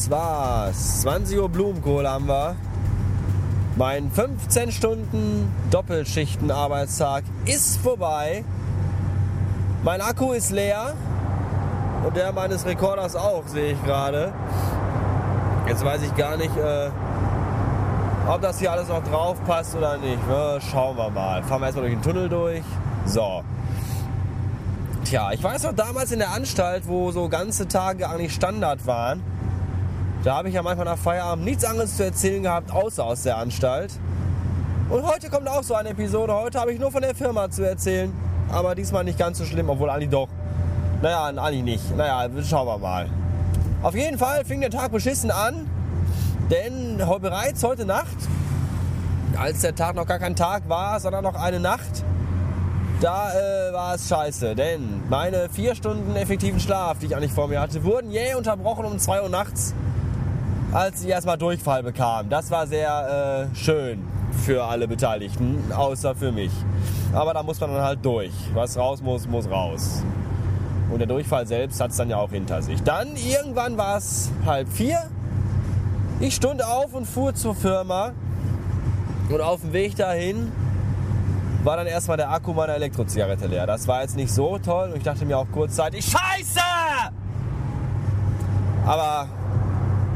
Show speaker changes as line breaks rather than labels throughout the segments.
das war's. 20 Uhr Blumenkohl haben wir. Mein 15 Stunden Doppelschichten-Arbeitstag ist vorbei. Mein Akku ist leer. Und der meines Rekorders auch, sehe ich gerade. Jetzt weiß ich gar nicht, äh, ob das hier alles noch drauf passt oder nicht. Ja, schauen wir mal. Fahren wir erstmal durch den Tunnel durch. So. Tja, ich weiß noch damals in der Anstalt, wo so ganze Tage eigentlich Standard waren. Da habe ich ja manchmal nach Feierabend nichts anderes zu erzählen gehabt, außer aus der Anstalt. Und heute kommt auch so eine Episode. Heute habe ich nur von der Firma zu erzählen. Aber diesmal nicht ganz so schlimm, obwohl eigentlich doch. Naja, eigentlich nicht. Naja, schauen wir mal. Auf jeden Fall fing der Tag beschissen an. Denn bereits heute Nacht, als der Tag noch gar kein Tag war, sondern noch eine Nacht, da äh, war es scheiße. Denn meine vier Stunden effektiven Schlaf, die ich eigentlich vor mir hatte, wurden jäh unterbrochen um 2 Uhr nachts, als ich erstmal Durchfall bekam. Das war sehr äh, schön für alle Beteiligten, außer für mich. Aber da muss man dann halt durch. Was raus muss, muss raus. Und der Durchfall selbst hat es dann ja auch hinter sich. Dann irgendwann war es halb vier ich stund auf und fuhr zur Firma und auf dem Weg dahin war dann erstmal der Akku meiner Elektrozigarette leer. Das war jetzt nicht so toll und ich dachte mir auch kurzzeitig, Scheiße! Aber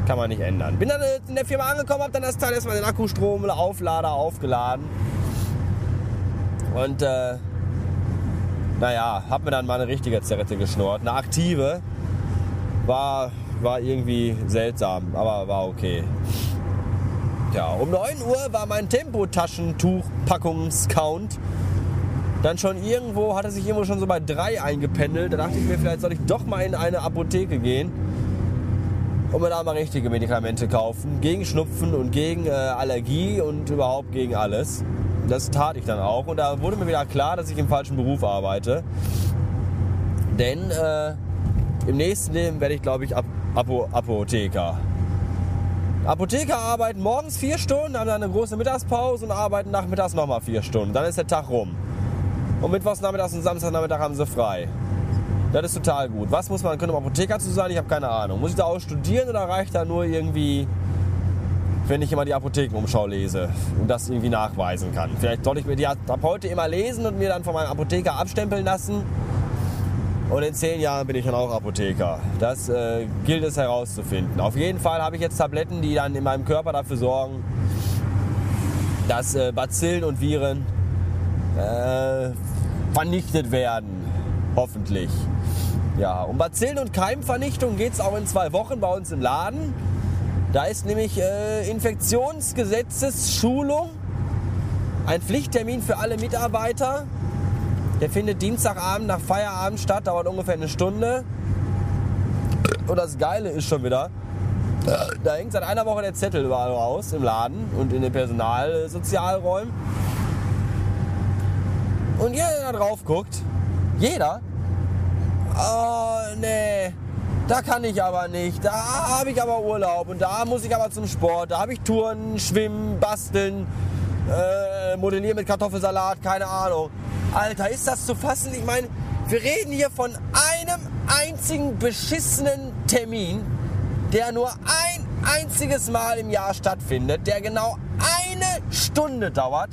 kann man nicht ändern. Bin dann in der Firma angekommen, habe dann das Teil erstmal den Akkustrom, Auflader aufgeladen. Und äh, naja, hab mir dann mal eine richtige Zigarette geschnurrt. Eine aktive. War war irgendwie seltsam, aber war okay. Ja, um 9 Uhr war mein Tempotaschentuch-Packungscount dann schon irgendwo, hatte sich irgendwo schon so bei 3 eingependelt. Da dachte ich mir, vielleicht soll ich doch mal in eine Apotheke gehen und mir da mal richtige Medikamente kaufen. Gegen Schnupfen und gegen äh, Allergie und überhaupt gegen alles. Das tat ich dann auch. Und da wurde mir wieder klar, dass ich im falschen Beruf arbeite. Denn äh, im nächsten Leben werde ich, glaube ich, ab Apo Apotheker. Apotheker arbeiten morgens vier Stunden, haben dann eine große Mittagspause und arbeiten nachmittags nochmal vier Stunden. Dann ist der Tag rum. Und mittwochs nachmittags und Samstagnachmittag haben sie frei. Das ist total gut. Was muss man können, um Apotheker zu sein? Ich habe keine Ahnung. Muss ich da auch studieren oder reicht da nur irgendwie, wenn ich immer die Apothekenumschau lese und das irgendwie nachweisen kann? Vielleicht sollte ich mir die ab heute immer lesen und mir dann von meinem Apotheker abstempeln lassen und in zehn Jahren bin ich dann auch Apotheker. Das äh, gilt es herauszufinden. Auf jeden Fall habe ich jetzt Tabletten, die dann in meinem Körper dafür sorgen, dass äh, Bazillen und Viren äh, vernichtet werden. Hoffentlich. Ja, um Bazillen- und Keimvernichtung geht es auch in zwei Wochen bei uns im Laden. Da ist nämlich äh, Infektionsgesetzesschulung. Ein Pflichttermin für alle Mitarbeiter. Der findet Dienstagabend nach Feierabend statt, dauert ungefähr eine Stunde. Und das Geile ist schon wieder, da hängt seit einer Woche der Zettel überall raus im Laden und in den Personalsozialräumen. Und jeder, der da drauf guckt, jeder, oh nee, da kann ich aber nicht, da habe ich aber Urlaub und da muss ich aber zum Sport, da habe ich Touren, Schwimmen, Basteln, äh, Modellieren mit Kartoffelsalat, keine Ahnung. Alter, ist das zu fassen? Ich meine, wir reden hier von einem einzigen beschissenen Termin, der nur ein einziges Mal im Jahr stattfindet, der genau eine Stunde dauert.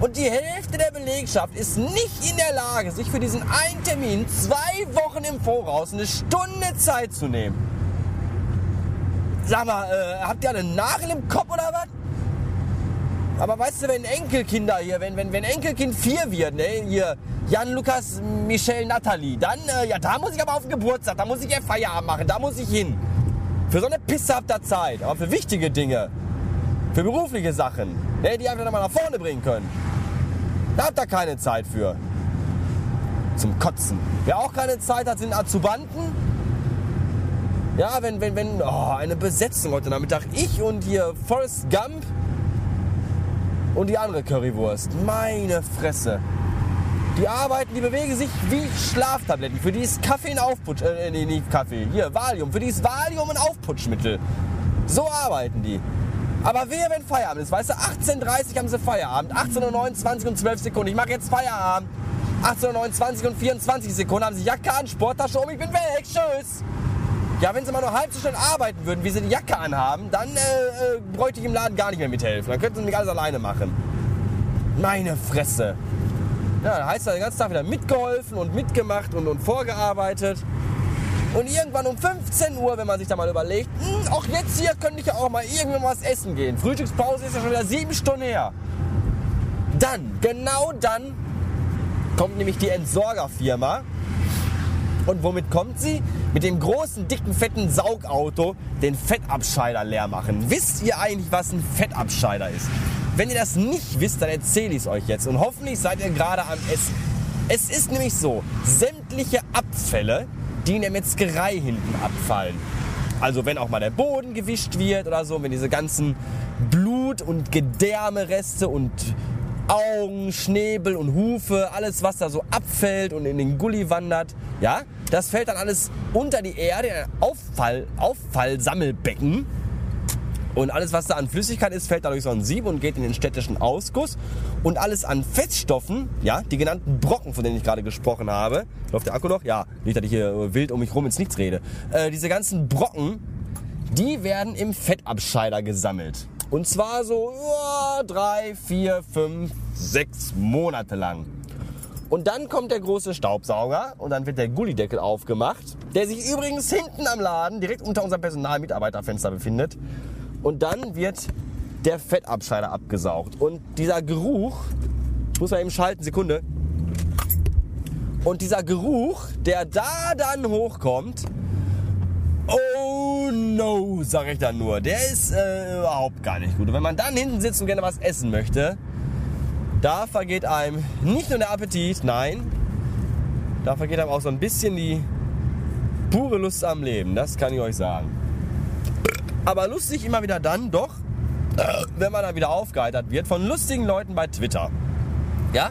Und die Hälfte der Belegschaft ist nicht in der Lage, sich für diesen einen Termin zwei Wochen im Voraus eine Stunde Zeit zu nehmen. Sag mal, äh, habt ihr einen Nagel im Kopf oder was? Aber weißt du, wenn Enkelkinder hier, wenn, wenn, wenn Enkelkind 4 wird, ne, hier, Jan, Lukas, Michelle, Nathalie, dann, äh, ja, da muss ich aber auf den Geburtstag, da muss ich ja Feierabend machen, da muss ich hin. Für so eine Pisse habt ihr Zeit, aber für wichtige Dinge, für berufliche Sachen, ne, die einfach nochmal nach vorne bringen können, da habt ihr keine Zeit für. Zum Kotzen. Wer auch keine Zeit hat, sind Azubanten. Ja, wenn, wenn, wenn, oh, eine Besetzung heute Nachmittag. Ich und hier Forrest Gump, und die andere Currywurst. Meine Fresse. Die arbeiten, die bewegen sich wie Schlaftabletten. Für die ist Kaffee ein Aufputsch... Äh, nee, nicht Kaffee. Hier, Valium. Für die ist Valium ein Aufputschmittel. So arbeiten die. Aber wer, wenn Feierabend ist? Weißt du, 18.30 Uhr haben sie Feierabend. 18.29 Uhr und 12 Sekunden. Ich mache jetzt Feierabend. 18.29 Uhr und 24 Sekunden haben sie Jacke an, Sporttasche um. Ich bin weg. Tschüss. Ja, wenn sie mal nur halb so schnell arbeiten würden, wie sie die Jacke anhaben, dann äh, äh, bräuchte ich im Laden gar nicht mehr mithelfen. Dann könnten sie nicht alles alleine machen. Meine Fresse. Ja, da heißt er den ganzen Tag wieder mitgeholfen und mitgemacht und, und vorgearbeitet. Und irgendwann um 15 Uhr, wenn man sich da mal überlegt, hm, auch jetzt hier könnte ich ja auch mal irgendwann was essen gehen. Frühstückspause ist ja schon wieder sieben Stunden her. Dann, genau dann, kommt nämlich die Entsorgerfirma. Und womit kommt sie? Mit dem großen, dicken, fetten Saugauto den Fettabscheider leer machen. Wisst ihr eigentlich, was ein Fettabscheider ist? Wenn ihr das nicht wisst, dann erzähle ich es euch jetzt. Und hoffentlich seid ihr gerade am Essen. Es ist nämlich so, sämtliche Abfälle, die in der Metzgerei hinten abfallen. Also wenn auch mal der Boden gewischt wird oder so, wenn diese ganzen Blut- und Gedärmereste und Augen, Schnäbel und Hufe, alles was da so abfällt und in den Gully wandert, ja, das fällt dann alles unter die Erde in ein Auffall, Auffallsammelbecken. Und alles, was da an Flüssigkeit ist, fällt dadurch so ein Sieb und geht in den städtischen Ausguss. Und alles an Fettstoffen, ja, die genannten Brocken, von denen ich gerade gesprochen habe. Läuft der Akku noch? Ja, nicht, dass ich hier wild um mich rum ins Nichts rede. Äh, diese ganzen Brocken, die werden im Fettabscheider gesammelt. Und zwar so ja, drei, vier, fünf, sechs Monate lang. Und dann kommt der große Staubsauger und dann wird der Gullideckel aufgemacht, der sich übrigens hinten am Laden, direkt unter unserem Personalmitarbeiterfenster befindet. Und dann wird der Fettabscheider abgesaugt. Und dieser Geruch, ich muss mal eben schalten, Sekunde. Und dieser Geruch, der da dann hochkommt, oh no, sag ich dann nur, der ist äh, überhaupt gar nicht gut. Und wenn man dann hinten sitzt und gerne was essen möchte, da vergeht einem nicht nur der Appetit, nein, da vergeht einem auch so ein bisschen die pure Lust am Leben, das kann ich euch sagen. Aber lustig immer wieder dann doch, wenn man dann wieder aufgeheitert wird von lustigen Leuten bei Twitter. Ja?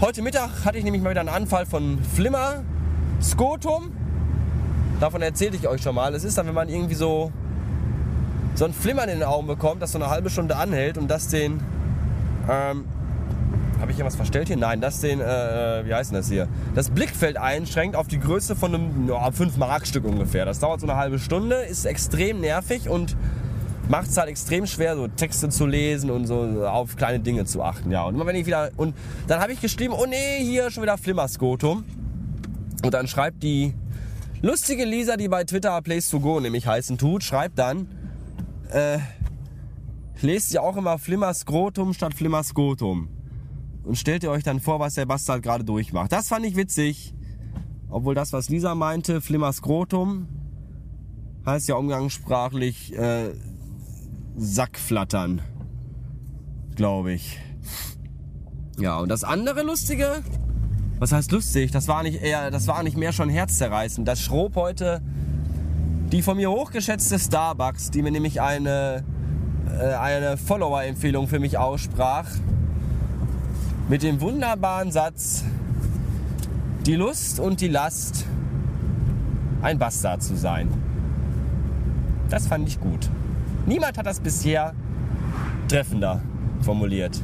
Heute Mittag hatte ich nämlich mal wieder einen Anfall von Flimmer, Skotum. Davon erzählte ich euch schon mal. Es ist dann, wenn man irgendwie so, so ein Flimmern in den Augen bekommt, das so eine halbe Stunde anhält und das den ähm, habe ich hier was verstellt hier? Nein, das den, äh, wie heißt denn das hier? Das Blickfeld einschränkt auf die Größe von einem ja, 5-Mark-Stück ungefähr. Das dauert so eine halbe Stunde, ist extrem nervig und macht es halt extrem schwer, so Texte zu lesen und so auf kleine Dinge zu achten. Ja, und wenn ich wieder. Und dann habe ich geschrieben, oh nee, hier schon wieder Flimmerskotum. Und dann schreibt die lustige Lisa, die bei Twitter Place to Go nämlich heißen tut, schreibt dann, äh, lest ihr auch immer Flimmerskrotum statt Flimmerskotum. Und stellt ihr euch dann vor, was der Bastard gerade durchmacht. Das fand ich witzig. Obwohl das, was Lisa meinte, Flimmerskrotum, heißt ja umgangssprachlich äh, Sackflattern. Glaube ich. Ja, und das andere Lustige, was heißt lustig? Das war nicht eher, das war nicht mehr schon herzzerreißend. Das Schrob heute die von mir hochgeschätzte Starbucks, die mir nämlich eine äh, eine Follower-Empfehlung für mich aussprach. Mit dem wunderbaren Satz, die Lust und die Last, ein Bastard zu sein. Das fand ich gut. Niemand hat das bisher treffender formuliert.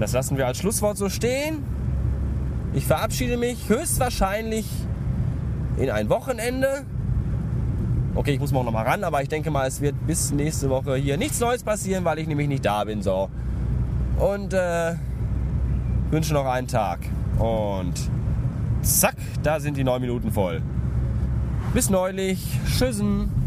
Das lassen wir als Schlusswort so stehen. Ich verabschiede mich höchstwahrscheinlich in ein Wochenende Okay, ich muss morgen noch mal ran, aber ich denke mal, es wird bis nächste Woche hier nichts Neues passieren, weil ich nämlich nicht da bin. So. Und äh, wünsche noch einen Tag. Und zack, da sind die neun Minuten voll. Bis neulich. Tschüssen.